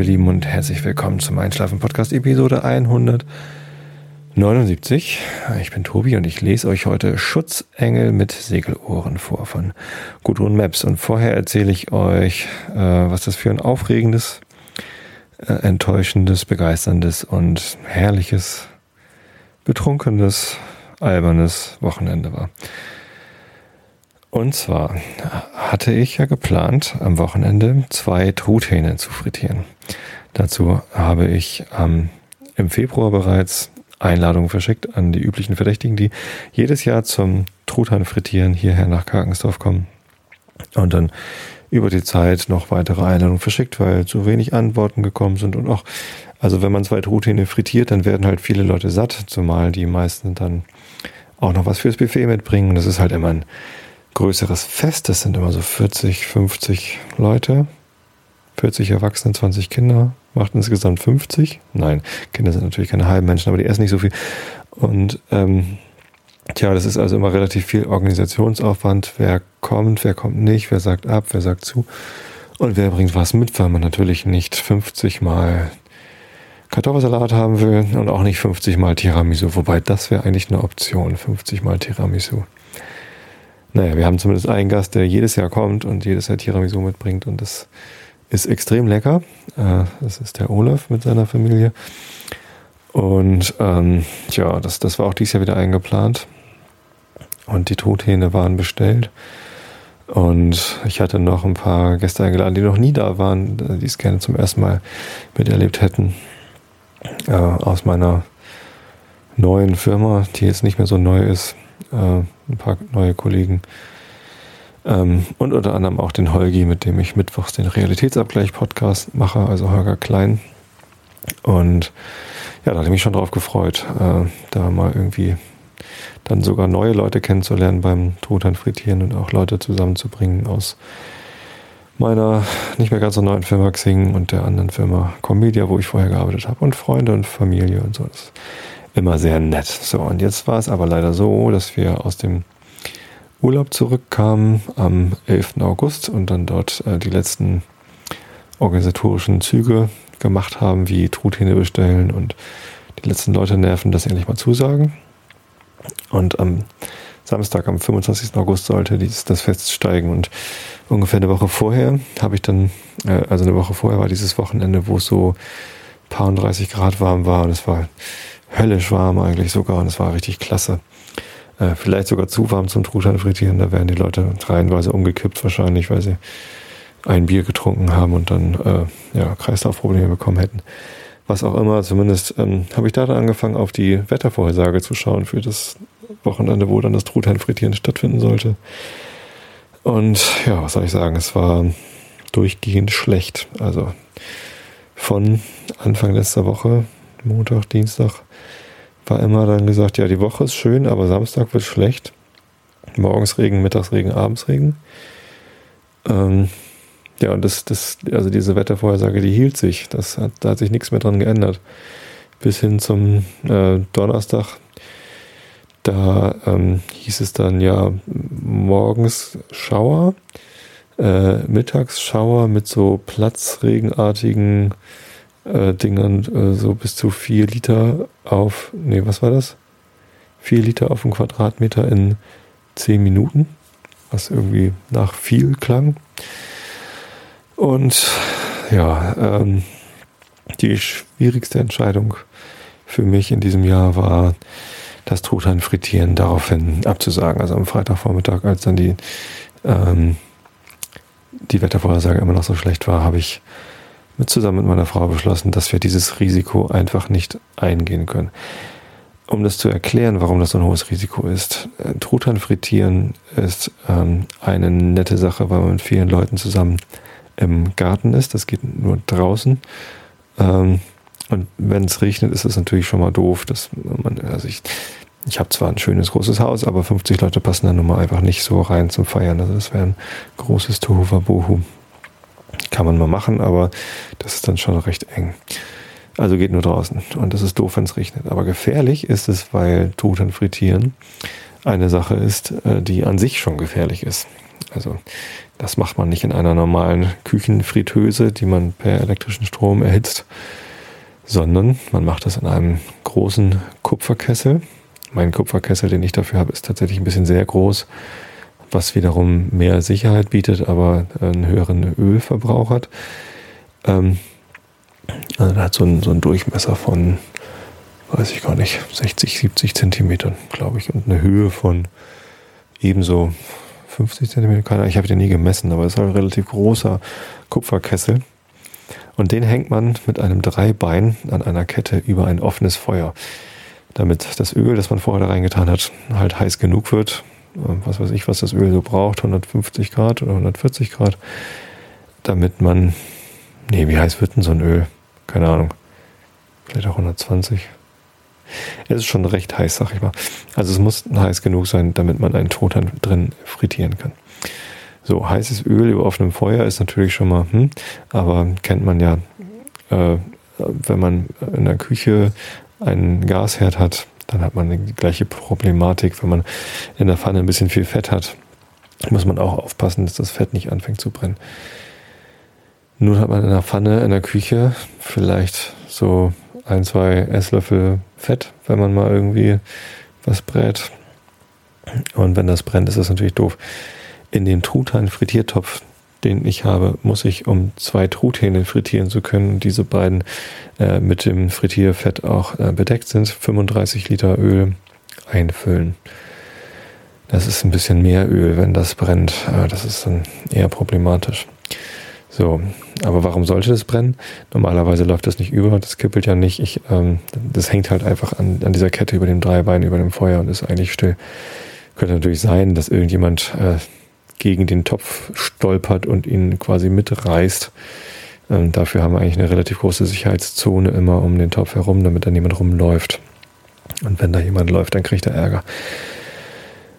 ihr Lieben, und herzlich willkommen zum Einschlafen-Podcast Episode 179. Ich bin Tobi und ich lese euch heute Schutzengel mit Segelohren vor von Gudrun Maps. Und vorher erzähle ich euch, äh, was das für ein aufregendes, äh, enttäuschendes, begeisterndes und herrliches, betrunkenes, albernes Wochenende war. Und zwar hatte ich ja geplant, am Wochenende zwei Truthähne zu frittieren. Dazu habe ich ähm, im Februar bereits Einladungen verschickt an die üblichen Verdächtigen, die jedes Jahr zum Truthahn frittieren hierher nach Karkensdorf kommen. Und dann über die Zeit noch weitere Einladungen verschickt, weil zu wenig Antworten gekommen sind und auch, also wenn man zwei Truthähne frittiert, dann werden halt viele Leute satt, zumal die meisten dann auch noch was fürs Buffet mitbringen. Das ist halt immer ein größeres Fest. Das sind immer so 40, 50 Leute. 40 Erwachsene, 20 Kinder. Macht insgesamt 50. Nein, Kinder sind natürlich keine halben Menschen, aber die essen nicht so viel. Und ähm, tja, das ist also immer relativ viel Organisationsaufwand. Wer kommt, wer kommt nicht, wer sagt ab, wer sagt zu. Und wer bringt was mit, weil man natürlich nicht 50 mal Kartoffelsalat haben will und auch nicht 50 mal Tiramisu. Wobei das wäre eigentlich eine Option, 50 mal Tiramisu. Naja, wir haben zumindest einen Gast, der jedes Jahr kommt und jedes Jahr Tiramisu mitbringt und das ist extrem lecker. Äh, das ist der Olaf mit seiner Familie. Und ähm, ja, das, das war auch dieses Jahr wieder eingeplant. Und die Truthähne waren bestellt. Und ich hatte noch ein paar Gäste eingeladen, die noch nie da waren, die es gerne zum ersten Mal miterlebt hätten. Äh, aus meiner neuen Firma, die jetzt nicht mehr so neu ist äh, ein paar neue Kollegen. Ähm, und unter anderem auch den Holgi, mit dem ich mittwochs den Realitätsabgleich-Podcast mache, also Holger Klein. Und ja, da hatte ich mich schon drauf gefreut, äh, da mal irgendwie dann sogar neue Leute kennenzulernen beim Truthahn frittieren und auch Leute zusammenzubringen aus meiner nicht mehr ganz so neuen Firma Xing und der anderen Firma Comedia, wo ich vorher gearbeitet habe und Freunde und Familie und so. Das immer sehr nett. So, und jetzt war es aber leider so, dass wir aus dem Urlaub zurückkamen am 11. August und dann dort äh, die letzten organisatorischen Züge gemacht haben, wie Truthähne bestellen und die letzten Leute nerven, dass sie endlich mal zusagen. Und am Samstag, am 25. August, sollte dies, das Fest steigen. Und ungefähr eine Woche vorher habe ich dann, äh, also eine Woche vorher war dieses Wochenende, wo es so paar und 30 Grad warm war und es war höllisch warm eigentlich sogar und es war richtig klasse. Äh, vielleicht sogar zu warm zum Truthahn frittieren, da wären die Leute reihenweise umgekippt wahrscheinlich, weil sie ein Bier getrunken haben und dann äh, ja, Kreislaufprobleme bekommen hätten. Was auch immer, zumindest ähm, habe ich da dann angefangen, auf die Wettervorhersage zu schauen für das Wochenende, wo dann das Truthahn frittieren stattfinden sollte. Und ja, was soll ich sagen, es war durchgehend schlecht. Also von Anfang letzter Woche, Montag, Dienstag, war immer dann gesagt, ja, die Woche ist schön, aber Samstag wird schlecht. Morgens Regen, mittags Regen, abends Regen. Ähm, ja, und das, das, also diese Wettervorhersage, die hielt sich. Das hat, da hat sich nichts mehr dran geändert. Bis hin zum äh, Donnerstag, da ähm, hieß es dann ja morgens Schauer, äh, mittags Schauer mit so platzregenartigen äh, Dingern äh, so bis zu 4 Liter auf, nee, was war das? 4 Liter auf einen Quadratmeter in 10 Minuten, was irgendwie nach viel klang. Und ja, ähm, die schwierigste Entscheidung für mich in diesem Jahr war, das Truthahn frittieren daraufhin abzusagen. Also am Freitagvormittag, als dann die, ähm, die Wettervorhersage immer noch so schlecht war, habe ich mit zusammen mit meiner Frau beschlossen, dass wir dieses Risiko einfach nicht eingehen können. Um das zu erklären, warum das so ein hohes Risiko ist. Äh, Truthahn frittieren ist ähm, eine nette Sache, weil man mit vielen Leuten zusammen im Garten ist. Das geht nur draußen. Ähm, und wenn es regnet, ist es natürlich schon mal doof, dass man, also ich, ich habe zwar ein schönes großes Haus, aber 50 Leute passen da nun mal einfach nicht so rein zum Feiern. Also das wäre ein großes Tohuwabohu. Kann man mal machen, aber das ist dann schon recht eng. Also geht nur draußen. Und das ist doof, wenn es regnet. Aber gefährlich ist es, weil Truthahn frittieren eine Sache ist, äh, die an sich schon gefährlich ist. Also das macht man nicht in einer normalen Küchenfritteuse, die man per elektrischen Strom erhitzt, sondern man macht das in einem großen Kupferkessel. Mein Kupferkessel, den ich dafür habe, ist tatsächlich ein bisschen sehr groß, was wiederum mehr Sicherheit bietet, aber einen höheren Ölverbrauch hat. Ähm, also hat so einen, so einen Durchmesser von, weiß ich gar nicht, 60, 70 Zentimetern, glaube ich, und eine Höhe von ebenso 50 Zentimeter. Ich habe den nie gemessen, aber es ist halt ein relativ großer Kupferkessel. Und den hängt man mit einem Dreibein an einer Kette über ein offenes Feuer, damit das Öl, das man vorher da reingetan hat, halt heiß genug wird. Was weiß ich, was das Öl so braucht, 150 Grad oder 140 Grad, damit man, nee, wie heiß wird denn so ein Öl? Keine Ahnung. Vielleicht auch 120. Es ist schon recht heiß, sag ich mal. Also es muss heiß genug sein, damit man einen Totan drin frittieren kann. So, heißes Öl über offenem Feuer ist natürlich schon mal, hm, aber kennt man ja, äh, wenn man in der Küche einen Gasherd hat, dann hat man die gleiche Problematik. Wenn man in der Pfanne ein bisschen viel Fett hat, muss man auch aufpassen, dass das Fett nicht anfängt zu brennen. Nun hat man in der Pfanne in der Küche vielleicht so ein, zwei Esslöffel Fett, wenn man mal irgendwie was brät. Und wenn das brennt, ist das natürlich doof. In den Truthahn-Frittiertopf, den ich habe, muss ich, um zwei Truthähne frittieren zu können, diese beiden äh, mit dem Frittierfett auch äh, bedeckt sind, 35 Liter Öl einfüllen. Das ist ein bisschen mehr Öl, wenn das brennt. Äh, das ist dann eher problematisch. So, aber warum sollte das brennen? Normalerweise läuft das nicht über, das kippelt ja nicht. Ich, ähm, das hängt halt einfach an, an dieser Kette über dem Dreibein, über dem Feuer und ist eigentlich still. Könnte natürlich sein, dass irgendjemand äh, gegen den Topf stolpert und ihn quasi mitreißt. Ähm, dafür haben wir eigentlich eine relativ große Sicherheitszone immer um den Topf herum, damit da niemand rumläuft. Und wenn da jemand läuft, dann kriegt er Ärger.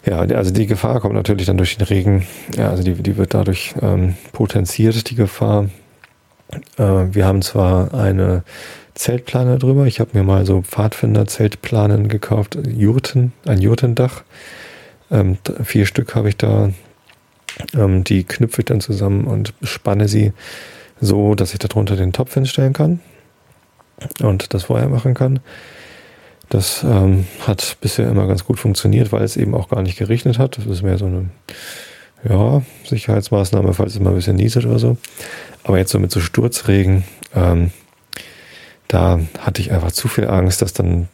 Ja, also die Gefahr kommt natürlich dann durch den Regen. Ja, also die, die wird dadurch ähm, potenziert, die Gefahr. Äh, wir haben zwar eine Zeltplane drüber. Ich habe mir mal so Pfadfinder-Zeltplanen gekauft, Jurten, ein Jurtendach. Ähm, vier Stück habe ich da. Ähm, die knüpfe ich dann zusammen und spanne sie so, dass ich darunter den Topf hinstellen kann und das Feuer machen kann. Das ähm, hat bisher immer ganz gut funktioniert, weil es eben auch gar nicht geregnet hat. Das ist mehr so eine ja, Sicherheitsmaßnahme, falls es mal ein bisschen nieselt oder so. Aber jetzt so mit so Sturzregen, ähm, da hatte ich einfach zu viel Angst, dass dann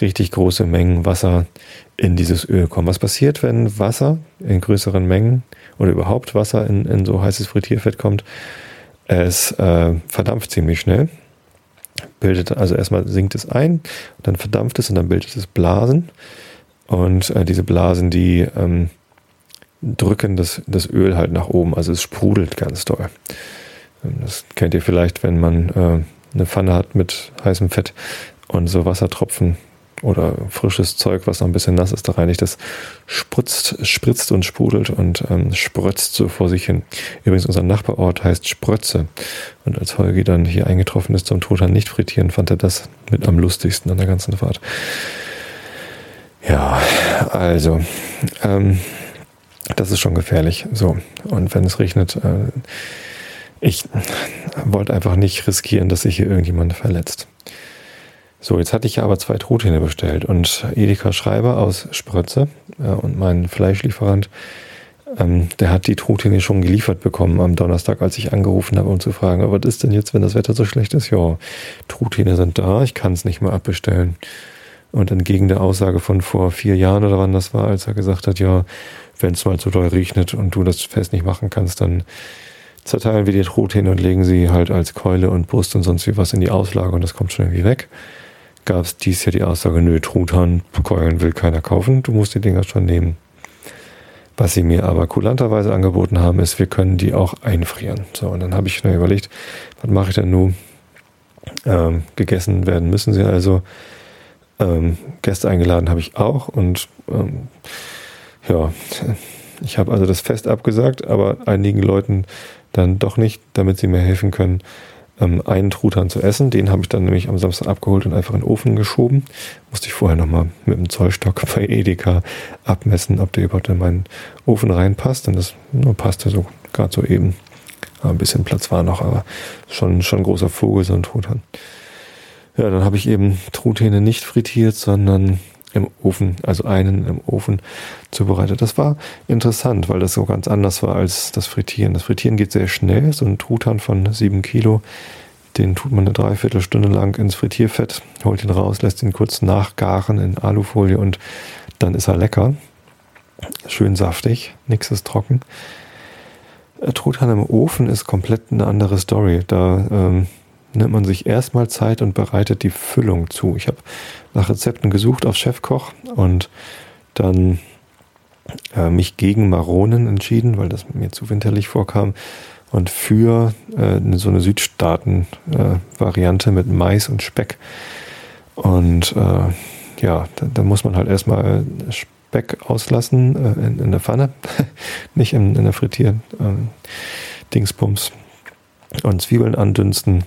richtig große Mengen Wasser in dieses Öl kommen. Was passiert, wenn Wasser in größeren Mengen oder überhaupt Wasser in, in so heißes Frittierfett kommt? Es äh, verdampft ziemlich schnell bildet, also erstmal sinkt es ein, dann verdampft es und dann bildet es Blasen. Und äh, diese Blasen, die ähm, drücken das, das Öl halt nach oben, also es sprudelt ganz doll. Ähm, das kennt ihr vielleicht, wenn man äh, eine Pfanne hat mit heißem Fett und so Wassertropfen oder frisches Zeug, was noch ein bisschen nass ist, da reinigt, das spritzt, spritzt und sprudelt und ähm, sprötzt so vor sich hin. Übrigens, unser Nachbarort heißt Sprötze. Und als Holgi dann hier eingetroffen ist zum Tod an nicht frittieren, fand er das mit am lustigsten an der ganzen Fahrt. Ja, also, ähm, das ist schon gefährlich. So, und wenn es regnet, äh, ich wollte einfach nicht riskieren, dass sich hier irgendjemand verletzt. So, jetzt hatte ich ja aber zwei Truthähne bestellt und Edeka Schreiber aus Sprötze äh, und mein Fleischlieferant, ähm, der hat die Truthähne schon geliefert bekommen am Donnerstag, als ich angerufen habe, um zu fragen, was ist denn jetzt, wenn das Wetter so schlecht ist? Ja, Truthähne sind da, ich kann es nicht mehr abbestellen. Und entgegen der Aussage von vor vier Jahren oder wann das war, als er gesagt hat, ja, wenn es mal zu doll regnet und du das fest nicht machen kannst, dann zerteilen wir die Truthähne und legen sie halt als Keule und Brust und sonst wie was in die Auslage und das kommt schon irgendwie weg gab es dies Jahr die Aussage, nö, Truthahnkeulen will keiner kaufen, du musst die Dinger schon nehmen. Was sie mir aber kulanterweise angeboten haben, ist, wir können die auch einfrieren. So, und dann habe ich mir überlegt, was mache ich denn nun? Ähm, gegessen werden müssen sie also. Ähm, Gäste eingeladen habe ich auch und ähm, ja, ich habe also das Fest abgesagt, aber einigen Leuten dann doch nicht, damit sie mir helfen können, ähm, einen Truthahn zu essen. Den habe ich dann nämlich am Samstag abgeholt und einfach in den Ofen geschoben. Musste ich vorher nochmal mit dem Zollstock bei Edeka abmessen, ob der überhaupt in meinen Ofen reinpasst. Und das nur passte so gerade so eben. Ein bisschen Platz war noch, aber schon, schon ein großer Vogel, so ein Truthahn. Ja, dann habe ich eben Truthähne nicht frittiert, sondern im Ofen, also einen im Ofen zubereitet. Das war interessant, weil das so ganz anders war als das Frittieren. Das Frittieren geht sehr schnell. So ein Truthahn von sieben Kilo, den tut man eine Dreiviertelstunde lang ins Frittierfett, holt ihn raus, lässt ihn kurz nachgaren in Alufolie und dann ist er lecker. Schön saftig, nichts ist trocken. Truthahn im Ofen ist komplett eine andere Story. Da ähm, nimmt man sich erstmal Zeit und bereitet die Füllung zu. Ich habe nach Rezepten gesucht auf Chefkoch und dann äh, mich gegen Maronen entschieden, weil das mir zu winterlich vorkam und für äh, so eine Südstaaten-Variante äh, mit Mais und Speck. Und äh, ja, da, da, muss man halt erstmal Speck auslassen äh, in, in, der Pfanne, nicht in, in der Frittier-Dingsbums und Zwiebeln andünsten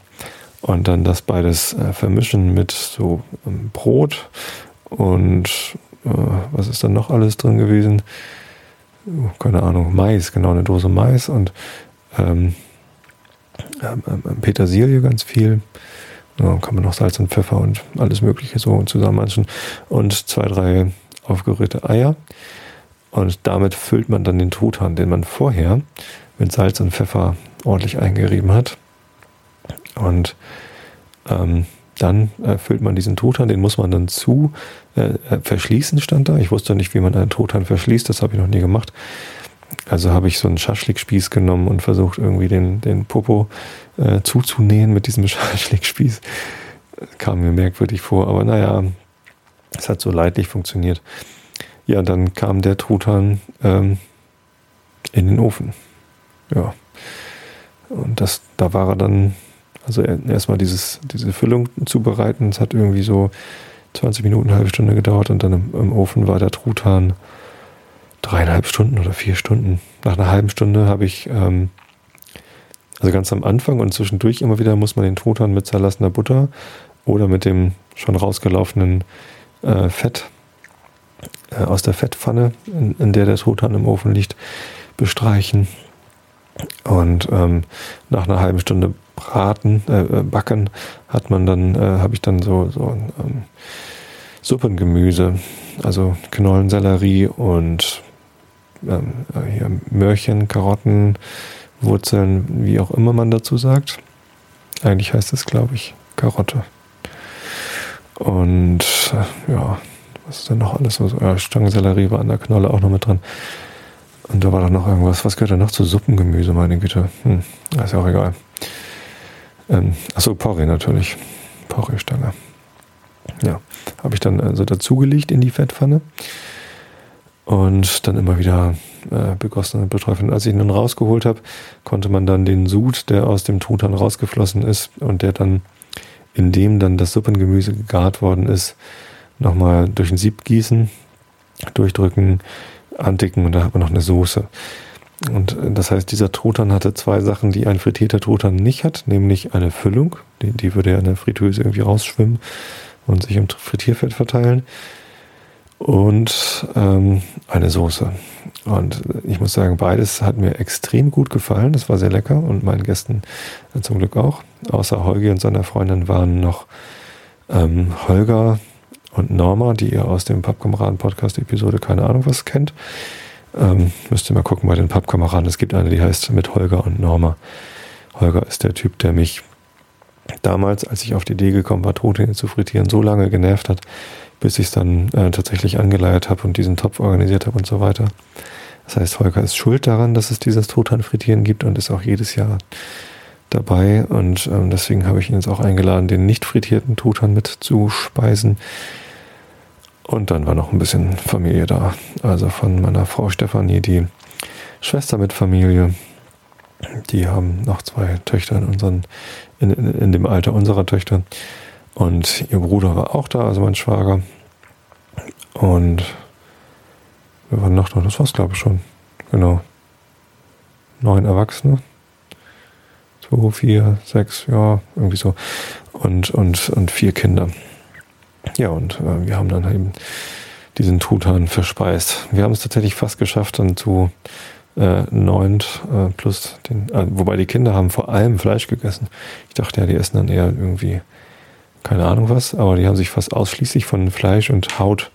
und dann das beides äh, vermischen mit so ähm, Brot und äh, was ist dann noch alles drin gewesen? Oh, keine Ahnung, Mais, genau, eine Dose Mais und ähm, ähm, ähm Petersilie ganz viel. Ja, kann man noch Salz und Pfeffer und alles Mögliche so zusammenmanschen. Und zwei, drei aufgerührte Eier. Und damit füllt man dann den Truthahn, den man vorher mit Salz und Pfeffer ordentlich eingerieben hat. Und ähm, dann äh, füllt man diesen Truthahn, den muss man dann zu äh, äh, verschließen, stand da. Ich wusste nicht, wie man einen Truthahn verschließt, das habe ich noch nie gemacht. Also habe ich so einen Schaschlikspieß genommen und versucht irgendwie den, den Popo äh, zuzunähen mit diesem Schaschlikspieß. Kam mir merkwürdig vor, aber naja, es hat so leidlich funktioniert. Ja, dann kam der Truthahn ähm, in den Ofen. Ja. Und das, da war er dann also erstmal dieses, diese Füllung zubereiten. Es hat irgendwie so 20 Minuten, eine halbe Stunde gedauert und dann im, im, Ofen war der Truthahn dreieinhalb Stunden oder vier Stunden. Nach einer halben Stunde habe ich, ähm, also ganz am Anfang und zwischendurch immer wieder muss man den Truthahn mit zerlassener Butter oder mit dem schon rausgelaufenen äh, Fett äh, aus der Fettpfanne, in, in der der Truthahn im Ofen liegt, bestreichen. Und ähm, nach einer halben Stunde Braten, äh, äh, Backen hat man dann, äh, habe ich dann so, so ähm, Suppengemüse, also Knollensellerie und ähm, äh, hier Möhrchen, Karotten, Wurzeln, wie auch immer man dazu sagt. Eigentlich heißt es, glaube ich, Karotte. Und äh, ja, was ist denn noch alles? So, ja, Stangensellerie war an der Knolle auch noch mit dran. Und da war doch noch irgendwas. Was gehört da noch zu Suppengemüse, meine Güte? Hm, ist ja auch egal. Ähm, achso, Porree natürlich. Porree-Stange. Ja, habe ich dann also dazugelegt in die Fettpfanne und dann immer wieder äh, begossen und beträufelt. Als ich ihn dann rausgeholt habe, konnte man dann den Sud, der aus dem Truthahn rausgeflossen ist und der dann, in dem dann das Suppengemüse gegart worden ist, nochmal durch ein Sieb gießen, durchdrücken, anticken und da hat man noch eine Soße. Und äh, das heißt, dieser Truthahn hatte zwei Sachen, die ein frittierter Truthahn nicht hat, nämlich eine Füllung, die, die würde ja in der Fritteuse irgendwie rausschwimmen und sich im Frittierfett verteilen, und ähm, eine Soße. Und ich muss sagen, beides hat mir extrem gut gefallen. Das war sehr lecker und meinen Gästen äh, zum Glück auch. Außer Holgi und seiner Freundin waren noch ähm, Holger und Norma, die ihr aus dem Pappkameraden-Podcast-Episode keine Ahnung was kennt. Ähm, ihr mal gucken bei den Pappkameraden. Es gibt eine, die heißt mit Holger und Norma. Holger ist der Typ, der mich damals, als ich auf die Idee gekommen war, Truthähne zu frittieren, so lange genervt hat, bis ich es dann äh, tatsächlich angeleiert habe und diesen Topf organisiert habe und so weiter. Das heißt, Holger ist schuld daran, dass es dieses Truthahn-Frittieren gibt und ist auch jedes Jahr dabei. Und ähm, deswegen habe ich ihn jetzt auch eingeladen, den nicht frittierten Truthahn mit zu speisen. Und dann war noch ein bisschen Familie da. Also von meiner Frau Stefanie, die Schwester mit Familie. Die haben noch zwei Töchter in, unseren, in, in, in dem Alter unserer Töchter. Und ihr Bruder war auch da, also mein Schwager. Und wir waren noch da, das war's glaube ich schon. Genau. Neun Erwachsene. zwei, vier, sechs, ja, irgendwie so. Und, und, und vier Kinder. Ja, und äh, wir haben dann eben diesen Truthahn verspeist. Wir haben es tatsächlich fast geschafft, dann zu äh, neunt äh, plus den, äh, wobei die Kinder haben vor allem Fleisch gegessen. Ich dachte ja, die essen dann eher irgendwie keine Ahnung was, aber die haben sich fast ausschließlich von Fleisch und Haut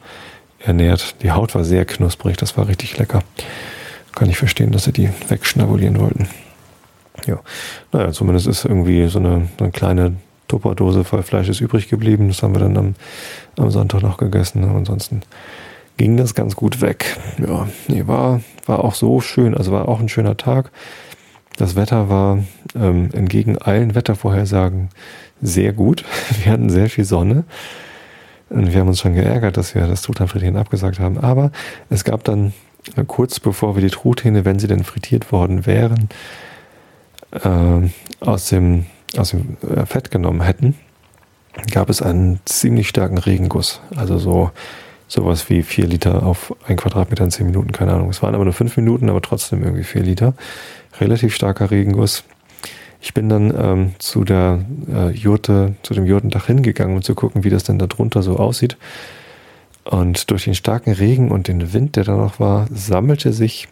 ernährt. Die Haut war sehr knusprig, das war richtig lecker. Kann ich verstehen, dass sie die wegschnabulieren wollten. Ja, naja, zumindest ist irgendwie so eine, eine kleine Tupperdose voll Fleisch ist übrig geblieben. Das haben wir dann am, am Sonntag noch gegessen. Ansonsten ging das ganz gut weg. Ja, nee, war, war auch so schön. Also war auch ein schöner Tag. Das Wetter war ähm, entgegen allen Wettervorhersagen sehr gut. Wir hatten sehr viel Sonne. Und wir haben uns schon geärgert, dass wir das Truthahnfrittieren abgesagt haben. Aber es gab dann äh, kurz bevor wir die Truthähne, wenn sie denn frittiert worden wären, äh, aus dem, aus dem äh, Fett genommen hätten, gab es einen ziemlich starken Regenguss. Also so sowas wie vier Liter auf ein Quadratmeter in zehn Minuten, keine Ahnung. Es waren aber nur fünf Minuten, aber trotzdem irgendwie vier Liter. Relativ starker Regenguss. Ich bin dann ähm, zu der äh, Jurte, zu dem Jurtendach hingegangen, um zu gucken, wie das denn da drunter so aussieht. Und durch den starken Regen und den Wind, der da noch war, sammelte sich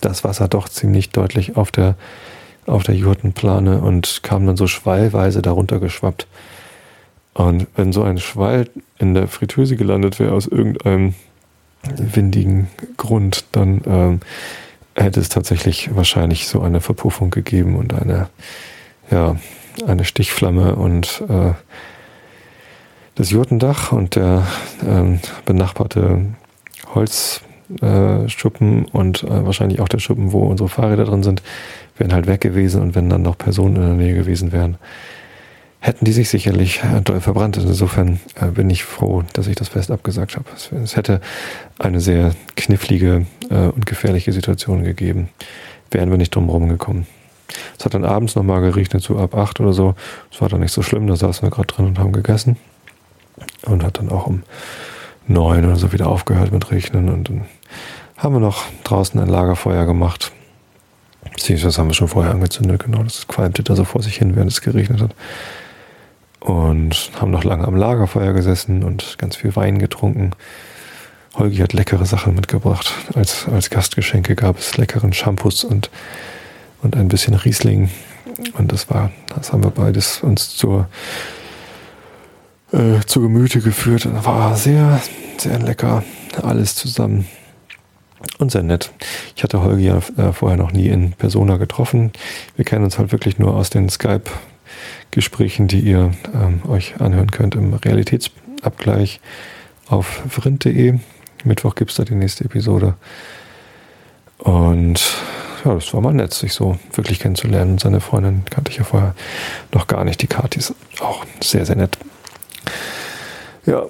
das Wasser doch ziemlich deutlich auf der, auf der Jurtenplane und kam dann so schwallweise darunter geschwappt. Und wenn so ein Schwall in der Fritteuse gelandet wäre aus irgendeinem windigen Grund, dann ähm, hätte es tatsächlich wahrscheinlich so eine Verpuffung gegeben und eine, ja, eine Stichflamme und äh, das Jurtendach und der äh, benachbarte Holzschuppen äh, und äh, wahrscheinlich auch der Schuppen, wo unsere Fahrräder drin sind, wären halt weg gewesen und wenn dann noch Personen in der Nähe gewesen wären, hätten die sich sicherlich äh, doll verbrannt. Insofern äh, bin ich froh, dass ich das Fest abgesagt habe. Es, hätte eine sehr knifflige äh, und gefährliche Situation gegeben. Wären wir nicht drum gekommen. Es hat dann abends nochmal geregnet, so ab acht oder so. Es war dann nicht so schlimm, da saßen wir gerade drin und haben gegessen. Und hat dann auch um neun oder so wieder aufgehört mit Regnen. Und dann haben wir noch draußen ein Lagerfeuer gemacht. Beziehungsweise haben wir schon vorher angezündet, genau. Das qualmte da so vor sich hin, während es geregnet hat und haben noch lange am Lagerfeuer gesessen und ganz viel Wein getrunken. Holgi hat leckere Sachen mitgebracht. Als, als Gastgeschenke gab es leckeren Shampoos und, und ein bisschen Riesling. Und das war, das haben wir beides uns zur, äh, zu Gemüte geführt. War sehr, sehr lecker. Alles zusammen. Und sehr nett. Ich hatte Holgi ja äh, vorher noch nie in Persona getroffen. Wir kennen uns halt wirklich nur aus den Skype Gesprächen, die ihr ähm, euch anhören könnt im Realitätsabgleich auf vrind.de. Mittwoch gibt es da die nächste Episode. Und ja, das war mal nett, sich so wirklich kennenzulernen. Seine Freundin kannte ich ja vorher noch gar nicht. Die Kati ist auch sehr, sehr nett. Ja,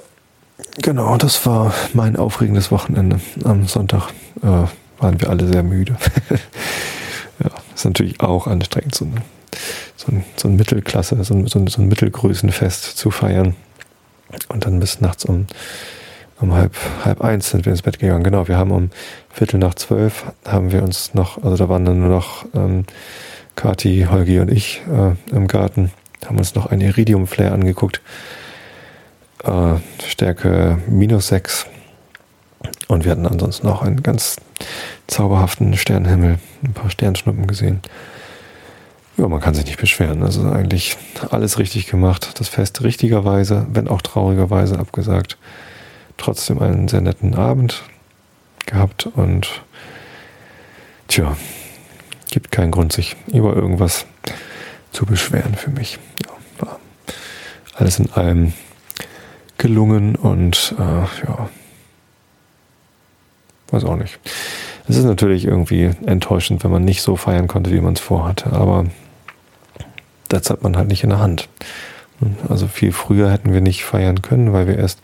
genau, das war mein aufregendes Wochenende. Am Sonntag äh, waren wir alle sehr müde. ja, ist natürlich auch anstrengend, so eine so ein, so ein Mittelklasse, so ein, so, ein, so ein Mittelgrößenfest zu feiern. Und dann bis nachts um, um halb, halb eins sind wir ins Bett gegangen. Genau, wir haben um Viertel nach zwölf haben wir uns noch, also da waren dann nur noch ähm, Kati, Holgi und ich äh, im Garten, haben uns noch ein Iridium-Flare angeguckt. Äh, Stärke minus sechs. Und wir hatten ansonsten noch einen ganz zauberhaften Sternenhimmel, ein paar Sternschnuppen gesehen. Ja, man kann sich nicht beschweren. Also eigentlich alles richtig gemacht. Das Fest richtigerweise, wenn auch traurigerweise abgesagt. Trotzdem einen sehr netten Abend gehabt und tja, gibt keinen Grund, sich über irgendwas zu beschweren für mich. Ja, alles in allem gelungen und äh, ja, weiß auch nicht. Es ist natürlich irgendwie enttäuschend, wenn man nicht so feiern konnte, wie man es vorhatte, aber das hat man halt nicht in der Hand. Also viel früher hätten wir nicht feiern können, weil wir erst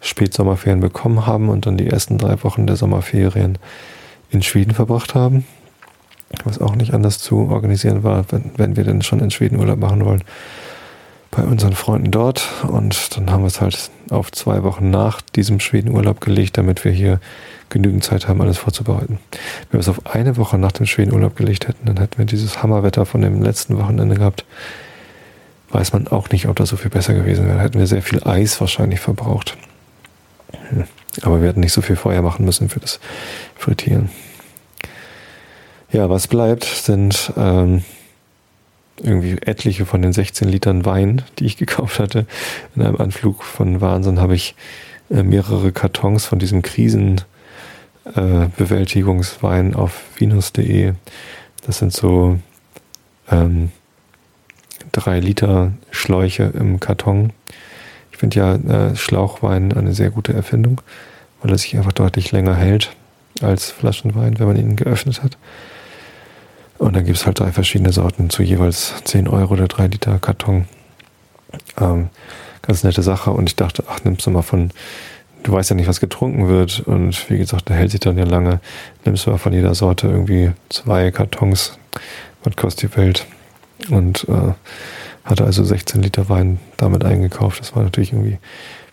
Spätsommerferien bekommen haben und dann die ersten drei Wochen der Sommerferien in Schweden verbracht haben. Was auch nicht anders zu organisieren war, wenn, wenn wir denn schon in Schweden Urlaub machen wollen. Bei unseren Freunden dort und dann haben wir es halt auf zwei Wochen nach diesem Schwedenurlaub gelegt, damit wir hier genügend Zeit haben, alles vorzubereiten. Wenn wir es auf eine Woche nach dem Schwedenurlaub gelegt hätten, dann hätten wir dieses Hammerwetter von dem letzten Wochenende gehabt. Weiß man auch nicht, ob das so viel besser gewesen wäre. Da hätten wir sehr viel Eis wahrscheinlich verbraucht. Hm. Aber wir hätten nicht so viel Feuer machen müssen für das Frittieren. Ja, was bleibt, sind ähm, irgendwie etliche von den 16 Litern Wein, die ich gekauft hatte. In einem Anflug von Wahnsinn habe ich äh, mehrere Kartons von diesem Krisenbewältigungswein äh, auf vinus.de. Das sind so ähm, drei Liter Schläuche im Karton. Ich finde ja äh, Schlauchwein eine sehr gute Erfindung, weil er sich einfach deutlich länger hält als Flaschenwein, wenn man ihn geöffnet hat. Und dann gibt es halt drei verschiedene Sorten zu jeweils 10 Euro oder 3 Liter Karton. Ähm, ganz nette Sache. Und ich dachte, ach, nimmst du mal von, du weißt ja nicht, was getrunken wird. Und wie gesagt, der hält sich dann ja lange. Nimmst du mal von jeder Sorte irgendwie zwei Kartons. Was kostet die Welt? Und äh, hatte also 16 Liter Wein damit eingekauft. Das war natürlich irgendwie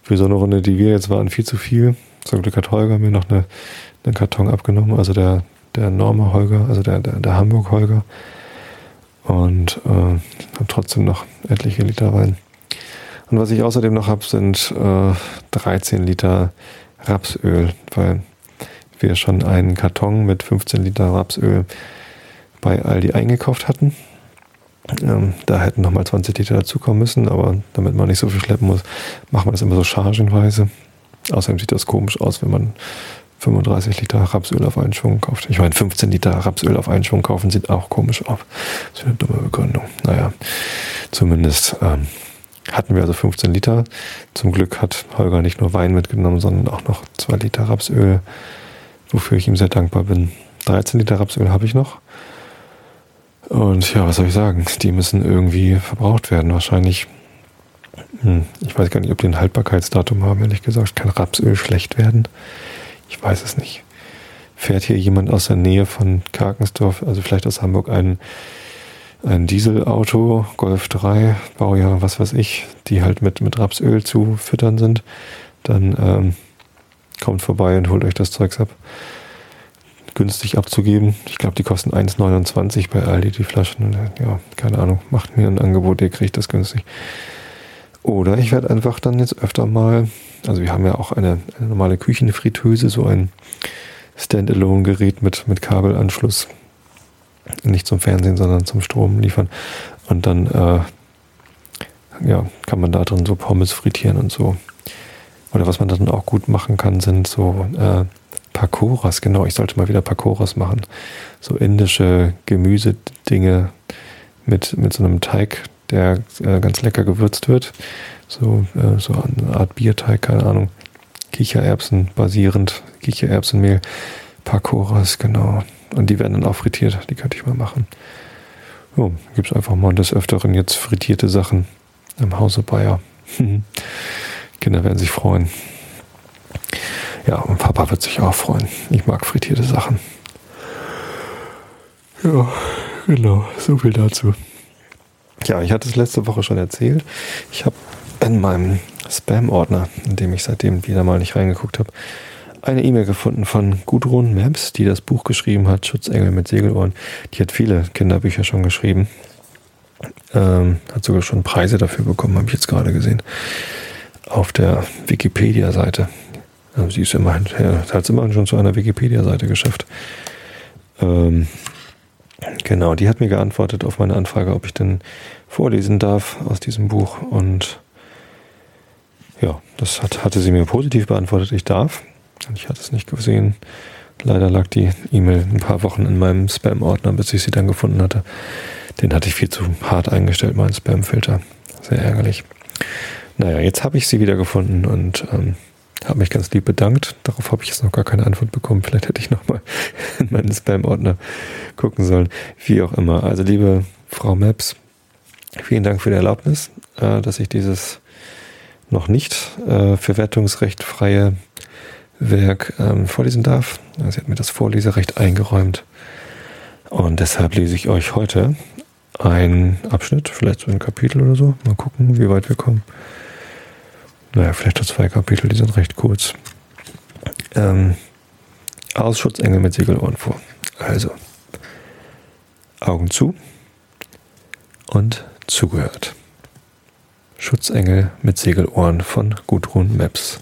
für so eine Runde, die wir jetzt waren, viel zu viel. Zum Glück hat Holger mir noch eine, einen Karton abgenommen. Also der der Norma Holger, also der, der, der Hamburg Holger. Und äh, habe trotzdem noch etliche Liter Wein. Und was ich außerdem noch habe, sind äh, 13 Liter Rapsöl, weil wir schon einen Karton mit 15 Liter Rapsöl bei Aldi eingekauft hatten. Ähm, da hätten nochmal 20 Liter dazukommen müssen, aber damit man nicht so viel schleppen muss, machen wir das immer so chargenweise. Außerdem sieht das komisch aus, wenn man 35 Liter Rapsöl auf einen Schwung kauft. Ich meine, 15 Liter Rapsöl auf einen Schwung kaufen sieht auch komisch aus. Das ist eine dumme Begründung. Naja, zumindest ähm, hatten wir also 15 Liter. Zum Glück hat Holger nicht nur Wein mitgenommen, sondern auch noch 2 Liter Rapsöl, wofür ich ihm sehr dankbar bin. 13 Liter Rapsöl habe ich noch. Und ja, was soll ich sagen? Die müssen irgendwie verbraucht werden. Wahrscheinlich, hm, ich weiß gar nicht, ob die ein Haltbarkeitsdatum haben, ehrlich gesagt. Kann Rapsöl schlecht werden? Ich weiß es nicht. Fährt hier jemand aus der Nähe von Karkensdorf, also vielleicht aus Hamburg, ein, ein Dieselauto, Golf 3, Baujahr, was weiß ich, die halt mit, mit Rapsöl zu füttern sind, dann ähm, kommt vorbei und holt euch das Zeugs ab. Günstig abzugeben. Ich glaube, die kosten 1,29 bei Aldi, die Flaschen. Ja, keine Ahnung. Macht mir ein Angebot, ihr kriegt das günstig. Oder ich werde einfach dann jetzt öfter mal also wir haben ja auch eine, eine normale Küchenfritteuse, so ein Standalone-Gerät mit, mit Kabelanschluss. Nicht zum Fernsehen, sondern zum Strom liefern. Und dann äh, ja, kann man da drin so Pommes frittieren und so. Oder was man dann auch gut machen kann, sind so äh, Pakoras. Genau, ich sollte mal wieder Pakoras machen. So indische Gemüsedinge mit, mit so einem Teig, der äh, ganz lecker gewürzt wird. So, äh, so eine Art Bierteig, keine Ahnung. Kichererbsen basierend, Kichererbsenmehl, Pakoras, genau. Und die werden dann auch frittiert, die könnte ich mal machen. So, gibt es einfach mal des Öfteren jetzt frittierte Sachen im Hause Bayer. Kinder werden sich freuen. Ja, und Papa wird sich auch freuen. Ich mag frittierte Sachen. Ja, genau, so viel dazu. Ja, ich hatte es letzte Woche schon erzählt. Ich habe in meinem Spam-Ordner, in dem ich seitdem wieder mal nicht reingeguckt habe, eine E-Mail gefunden von Gudrun Maps, die das Buch geschrieben hat, Schutzengel mit Segelohren. Die hat viele Kinderbücher schon geschrieben. Ähm, hat sogar schon Preise dafür bekommen, habe ich jetzt gerade gesehen. Auf der Wikipedia-Seite. Also sie ist immerhin, ja, hat es immerhin schon zu einer Wikipedia-Seite geschafft. Ähm, genau, die hat mir geantwortet auf meine Anfrage, ob ich denn vorlesen darf aus diesem Buch und ja, das hat, hatte sie mir positiv beantwortet, ich darf. Ich hatte es nicht gesehen. Leider lag die E-Mail ein paar Wochen in meinem Spam-Ordner, bis ich sie dann gefunden hatte. Den hatte ich viel zu hart eingestellt, meinen Spam-Filter. Sehr ärgerlich. Naja, jetzt habe ich sie wieder gefunden und ähm, habe mich ganz lieb bedankt. Darauf habe ich jetzt noch gar keine Antwort bekommen. Vielleicht hätte ich nochmal in meinen Spam-Ordner gucken sollen. Wie auch immer. Also liebe Frau Maps, vielen Dank für die Erlaubnis, äh, dass ich dieses noch nicht äh, verwertungsrechtfreie Werk ähm, vorlesen darf. Sie hat mir das Vorleserecht eingeräumt. Und deshalb lese ich euch heute ein Abschnitt, vielleicht so ein Kapitel oder so. Mal gucken, wie weit wir kommen. Naja, vielleicht nur zwei Kapitel, die sind recht kurz. Ähm, aus Schutzengel mit Segelohren vor. Also, Augen zu und zugehört. Schutzengel mit Segelohren von Gudrun Maps.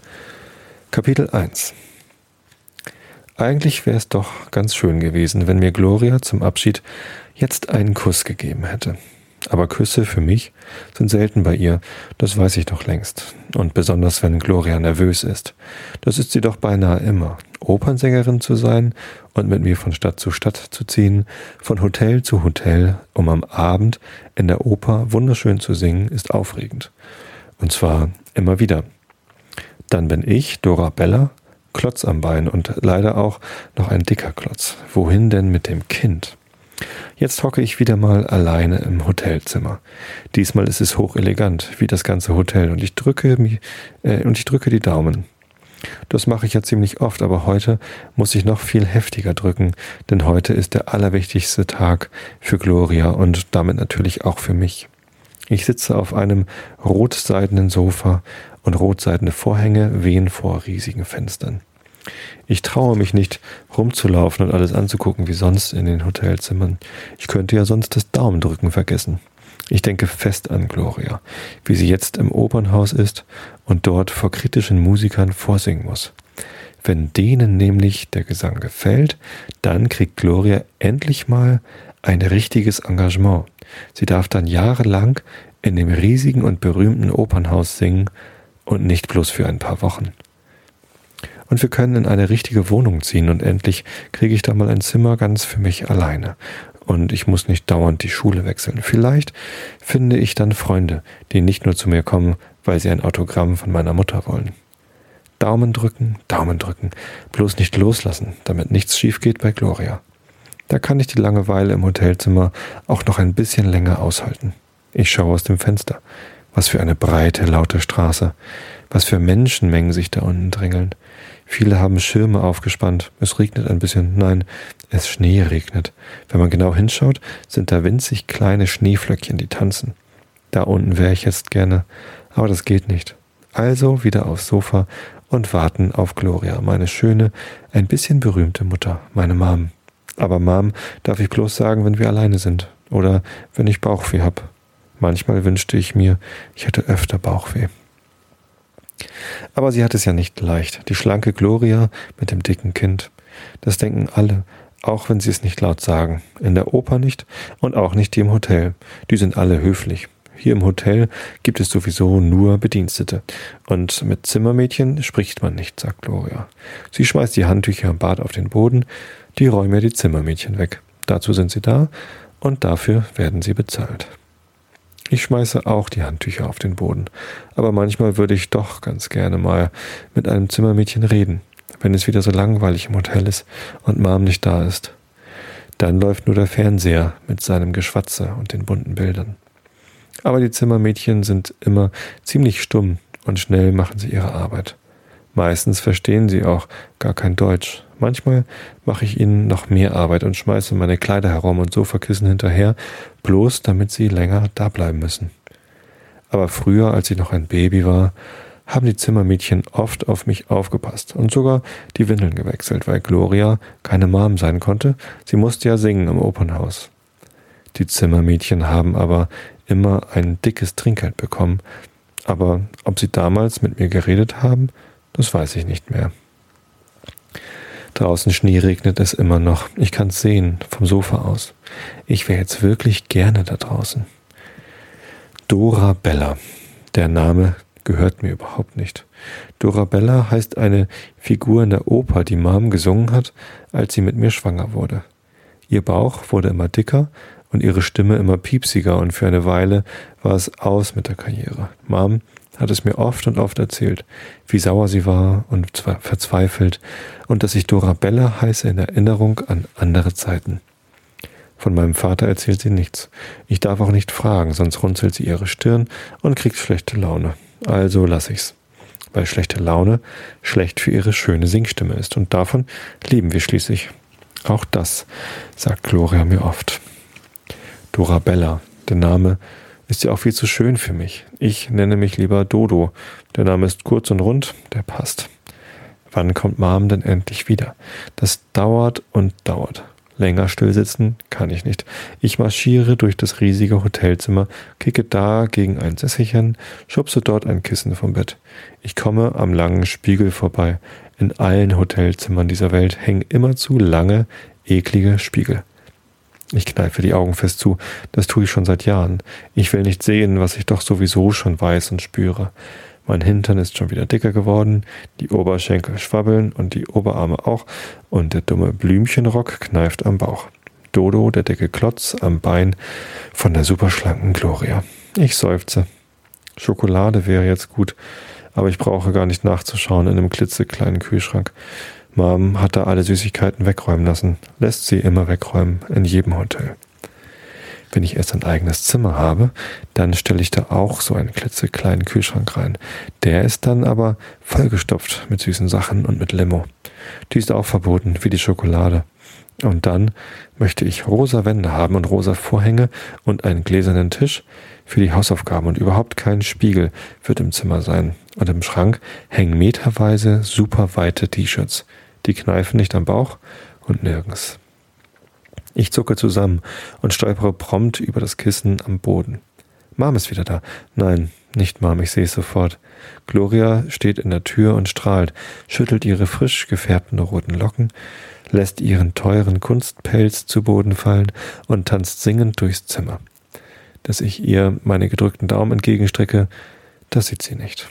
Kapitel 1 Eigentlich wäre es doch ganz schön gewesen, wenn mir Gloria zum Abschied jetzt einen Kuss gegeben hätte. Aber Küsse für mich sind selten bei ihr, das weiß ich doch längst. Und besonders wenn Gloria nervös ist. Das ist sie doch beinahe immer. Opernsängerin zu sein und mit mir von Stadt zu Stadt zu ziehen, von Hotel zu Hotel, um am Abend in der Oper wunderschön zu singen, ist aufregend. Und zwar immer wieder. Dann bin ich, Dora Bella, Klotz am Bein und leider auch noch ein dicker Klotz. Wohin denn mit dem Kind? Jetzt hocke ich wieder mal alleine im Hotelzimmer. Diesmal ist es hochelegant, wie das ganze Hotel, und ich drücke, äh, und ich drücke die Daumen. Das mache ich ja ziemlich oft, aber heute muss ich noch viel heftiger drücken, denn heute ist der allerwichtigste Tag für Gloria und damit natürlich auch für mich. Ich sitze auf einem rotseidenen Sofa und rotseidene Vorhänge wehen vor riesigen Fenstern. Ich traue mich nicht, rumzulaufen und alles anzugucken wie sonst in den Hotelzimmern. Ich könnte ja sonst das Daumendrücken vergessen. Ich denke fest an Gloria, wie sie jetzt im Opernhaus ist und dort vor kritischen Musikern vorsingen muss. Wenn denen nämlich der Gesang gefällt, dann kriegt Gloria endlich mal ein richtiges Engagement. Sie darf dann jahrelang in dem riesigen und berühmten Opernhaus singen und nicht bloß für ein paar Wochen und wir können in eine richtige Wohnung ziehen und endlich kriege ich da mal ein Zimmer ganz für mich alleine. Und ich muss nicht dauernd die Schule wechseln. Vielleicht finde ich dann Freunde, die nicht nur zu mir kommen, weil sie ein Autogramm von meiner Mutter wollen. Daumen drücken, Daumen drücken, bloß nicht loslassen, damit nichts schief geht bei Gloria. Da kann ich die Langeweile im Hotelzimmer auch noch ein bisschen länger aushalten. Ich schaue aus dem Fenster. Was für eine breite, laute Straße. Was für Menschenmengen sich da unten drängeln. Viele haben Schirme aufgespannt. Es regnet ein bisschen. Nein, es Schnee regnet. Wenn man genau hinschaut, sind da winzig kleine Schneeflöckchen, die tanzen. Da unten wäre ich jetzt gerne, aber das geht nicht. Also wieder aufs Sofa und warten auf Gloria, meine schöne, ein bisschen berühmte Mutter, meine Mom. Aber Mom darf ich bloß sagen, wenn wir alleine sind oder wenn ich Bauchweh hab. Manchmal wünschte ich mir, ich hätte öfter Bauchweh. Aber sie hat es ja nicht leicht. Die schlanke Gloria mit dem dicken Kind. Das denken alle, auch wenn sie es nicht laut sagen. In der Oper nicht und auch nicht die im Hotel. Die sind alle höflich. Hier im Hotel gibt es sowieso nur Bedienstete. Und mit Zimmermädchen spricht man nicht, sagt Gloria. Sie schmeißt die Handtücher im Bad auf den Boden, die räumen ja die Zimmermädchen weg. Dazu sind sie da und dafür werden sie bezahlt. Ich schmeiße auch die Handtücher auf den Boden, aber manchmal würde ich doch ganz gerne mal mit einem Zimmermädchen reden, wenn es wieder so langweilig im Hotel ist und Mom nicht da ist. Dann läuft nur der Fernseher mit seinem Geschwatze und den bunten Bildern. Aber die Zimmermädchen sind immer ziemlich stumm und schnell machen sie ihre Arbeit. Meistens verstehen sie auch gar kein Deutsch. Manchmal mache ich ihnen noch mehr Arbeit und schmeiße meine Kleider herum und Sofakissen hinterher, bloß damit sie länger da bleiben müssen. Aber früher, als ich noch ein Baby war, haben die Zimmermädchen oft auf mich aufgepasst und sogar die Windeln gewechselt, weil Gloria keine Mom sein konnte. Sie musste ja singen im Opernhaus. Die Zimmermädchen haben aber immer ein dickes Trinkgeld bekommen. Aber ob sie damals mit mir geredet haben, das weiß ich nicht mehr. Draußen Schnee regnet es immer noch. Ich kann es sehen vom Sofa aus. Ich wäre jetzt wirklich gerne da draußen. Dora Bella. Der Name gehört mir überhaupt nicht. Dora Bella heißt eine Figur in der Oper, die Mom gesungen hat, als sie mit mir schwanger wurde. Ihr Bauch wurde immer dicker und ihre Stimme immer piepsiger und für eine Weile war es aus mit der Karriere. Mom hat es mir oft und oft erzählt, wie sauer sie war und verzweifelt und dass ich Dora Bella heiße in Erinnerung an andere Zeiten. Von meinem Vater erzählt sie nichts. Ich darf auch nicht fragen, sonst runzelt sie ihre Stirn und kriegt schlechte Laune. Also lass ich's. Weil schlechte Laune schlecht für ihre schöne Singstimme ist und davon leben wir schließlich. Auch das sagt Gloria mir oft. Dorabella. Der Name ist ja auch viel zu schön für mich. Ich nenne mich lieber Dodo. Der Name ist kurz und rund, der passt. Wann kommt Mom denn endlich wieder? Das dauert und dauert. Länger stillsitzen kann ich nicht. Ich marschiere durch das riesige Hotelzimmer, kicke da gegen ein Sesselchen, schubse dort ein Kissen vom Bett. Ich komme am langen Spiegel vorbei. In allen Hotelzimmern dieser Welt hängen immerzu lange, eklige Spiegel. Ich kneife die Augen fest zu. Das tue ich schon seit Jahren. Ich will nicht sehen, was ich doch sowieso schon weiß und spüre. Mein Hintern ist schon wieder dicker geworden, die Oberschenkel schwabbeln und die Oberarme auch, und der dumme Blümchenrock kneift am Bauch. Dodo, der dicke Klotz am Bein von der superschlanken Gloria. Ich seufze. Schokolade wäre jetzt gut, aber ich brauche gar nicht nachzuschauen in einem klitzekleinen Kühlschrank. Mom hat da alle Süßigkeiten wegräumen lassen, lässt sie immer wegräumen in jedem Hotel. Wenn ich erst ein eigenes Zimmer habe, dann stelle ich da auch so einen klitzekleinen Kühlschrank rein. Der ist dann aber vollgestopft mit süßen Sachen und mit Limo. Die ist auch verboten, wie die Schokolade. Und dann möchte ich rosa Wände haben und rosa Vorhänge und einen gläsernen Tisch für die Hausaufgaben und überhaupt kein Spiegel wird im Zimmer sein. Und im Schrank hängen meterweise super weite T-Shirts. Die kneifen nicht am Bauch und nirgends. Ich zucke zusammen und stolpere prompt über das Kissen am Boden. Mom ist wieder da. Nein, nicht Mom, ich sehe es sofort. Gloria steht in der Tür und strahlt, schüttelt ihre frisch gefärbten roten Locken, lässt ihren teuren Kunstpelz zu Boden fallen und tanzt singend durchs Zimmer. Dass ich ihr meine gedrückten Daumen entgegenstrecke, das sieht sie nicht.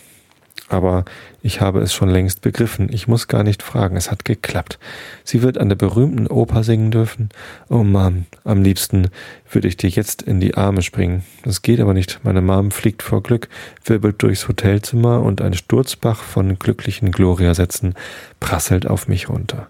Aber ich habe es schon längst begriffen. Ich muss gar nicht fragen. Es hat geklappt. Sie wird an der berühmten Oper singen dürfen. Oh Mom, am liebsten würde ich dir jetzt in die Arme springen. Das geht aber nicht. Meine Mom fliegt vor Glück, wirbelt durchs Hotelzimmer und ein Sturzbach von glücklichen Gloria-Sätzen prasselt auf mich runter.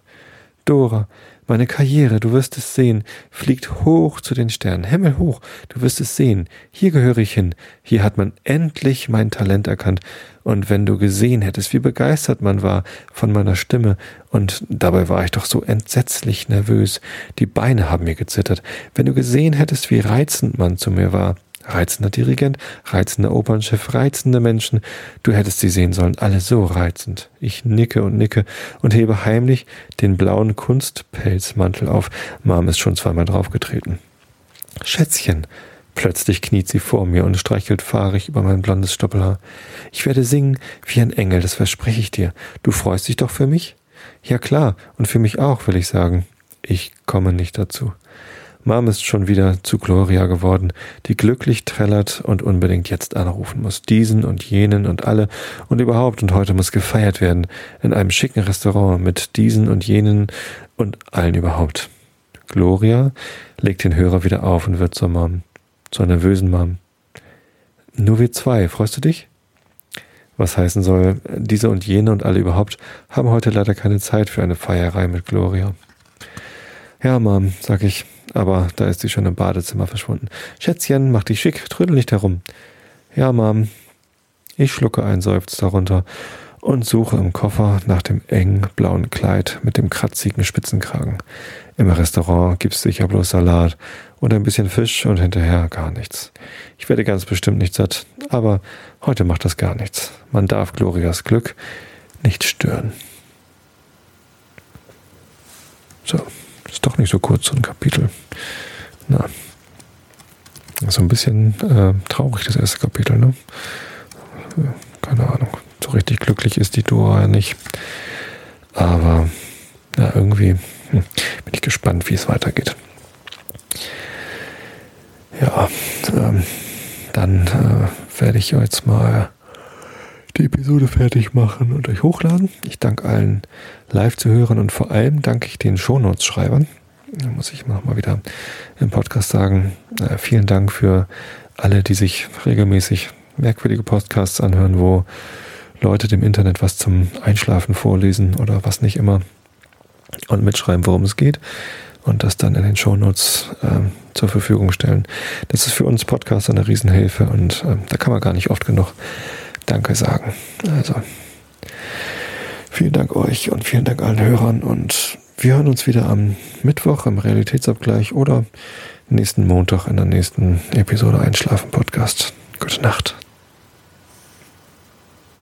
Dora, meine Karriere, du wirst es sehen, fliegt hoch zu den Sternen, Himmel hoch, du wirst es sehen. Hier gehöre ich hin. Hier hat man endlich mein Talent erkannt. Und wenn du gesehen hättest, wie begeistert man war von meiner Stimme, und dabei war ich doch so entsetzlich nervös, die Beine haben mir gezittert. Wenn du gesehen hättest, wie reizend man zu mir war, Reizender Dirigent, reizender Opernchef, reizende Menschen. Du hättest sie sehen sollen, alle so reizend. Ich nicke und nicke und hebe heimlich den blauen Kunstpelzmantel auf. Mom ist schon zweimal draufgetreten. Schätzchen, Plötzlich kniet sie vor mir und streichelt fahrig über mein blondes Stoppelhaar. Ich werde singen wie ein Engel, das verspreche ich dir. Du freust dich doch für mich? Ja klar, und für mich auch, will ich sagen. Ich komme nicht dazu. Mom ist schon wieder zu Gloria geworden, die glücklich trällert und unbedingt jetzt anrufen muss. Diesen und jenen und alle und überhaupt und heute muss gefeiert werden in einem schicken Restaurant mit diesen und jenen und allen überhaupt. Gloria legt den Hörer wieder auf und wird zur Mom, zur nervösen Mom. Nur wir zwei, freust du dich? Was heißen soll, diese und jene und alle überhaupt haben heute leider keine Zeit für eine Feierei mit Gloria. Ja, Mom, sag ich, aber da ist sie schon im Badezimmer verschwunden. Schätzchen, mach dich schick, trödel nicht herum. Ja, Mom. Ich schlucke ein Seufzer runter und suche im Koffer nach dem engen blauen Kleid mit dem kratzigen Spitzenkragen. Im Restaurant gibt's sicher bloß Salat und ein bisschen Fisch und hinterher gar nichts. Ich werde ganz bestimmt nicht satt, aber heute macht das gar nichts. Man darf Glorias Glück nicht stören. So. Ist doch nicht so kurz, so ein Kapitel. Na. So ein bisschen äh, traurig, das erste Kapitel, ne? Keine Ahnung. So richtig glücklich ist die Dora ja nicht. Aber ja, irgendwie hm, bin ich gespannt, wie es weitergeht. Ja, ähm, dann äh, werde ich jetzt mal die Episode fertig machen und euch hochladen. Ich danke allen Live-Zuhörern und vor allem danke ich den Shownotes-Schreibern. Da muss ich mal wieder im Podcast sagen. Äh, vielen Dank für alle, die sich regelmäßig merkwürdige Podcasts anhören, wo Leute dem Internet was zum Einschlafen vorlesen oder was nicht immer und mitschreiben, worum es geht und das dann in den Shownotes äh, zur Verfügung stellen. Das ist für uns Podcaster eine Riesenhilfe und äh, da kann man gar nicht oft genug Danke sagen. Also, vielen Dank euch und vielen Dank allen Hörern und wir hören uns wieder am Mittwoch im Realitätsabgleich oder nächsten Montag in der nächsten Episode Einschlafen Podcast. Gute Nacht.